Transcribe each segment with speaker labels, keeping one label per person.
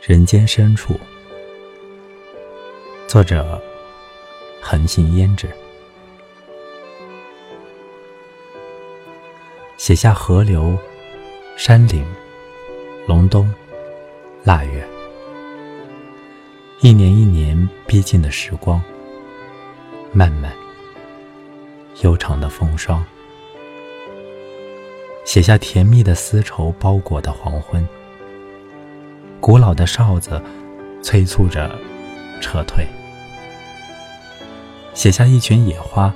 Speaker 1: 人间深处，作者横行胭脂，写下河流、山岭、隆冬、腊月，一年一年逼近的时光，漫漫悠长的风霜。写下甜蜜的丝绸包裹的黄昏，古老的哨子催促着撤退。写下一群野花，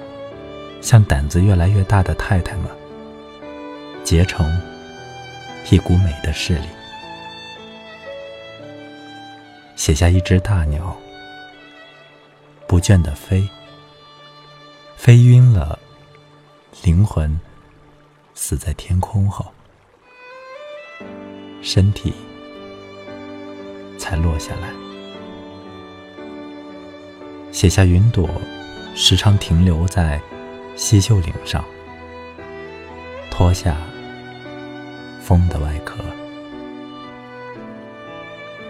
Speaker 1: 像胆子越来越大的太太们，结成一股美的势力。写下一只大鸟，不倦的飞，飞晕了灵魂。死在天空后，身体才落下来。写下云朵，时常停留在西秀岭上，脱下风的外壳。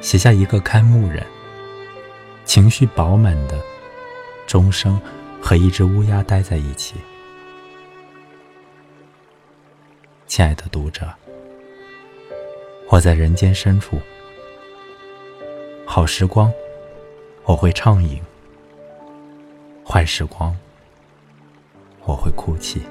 Speaker 1: 写下一个看牧人，情绪饱满的钟声和一只乌鸦待在一起。亲爱的读者，我在人间深处，好时光我会畅饮，坏时光我会哭泣。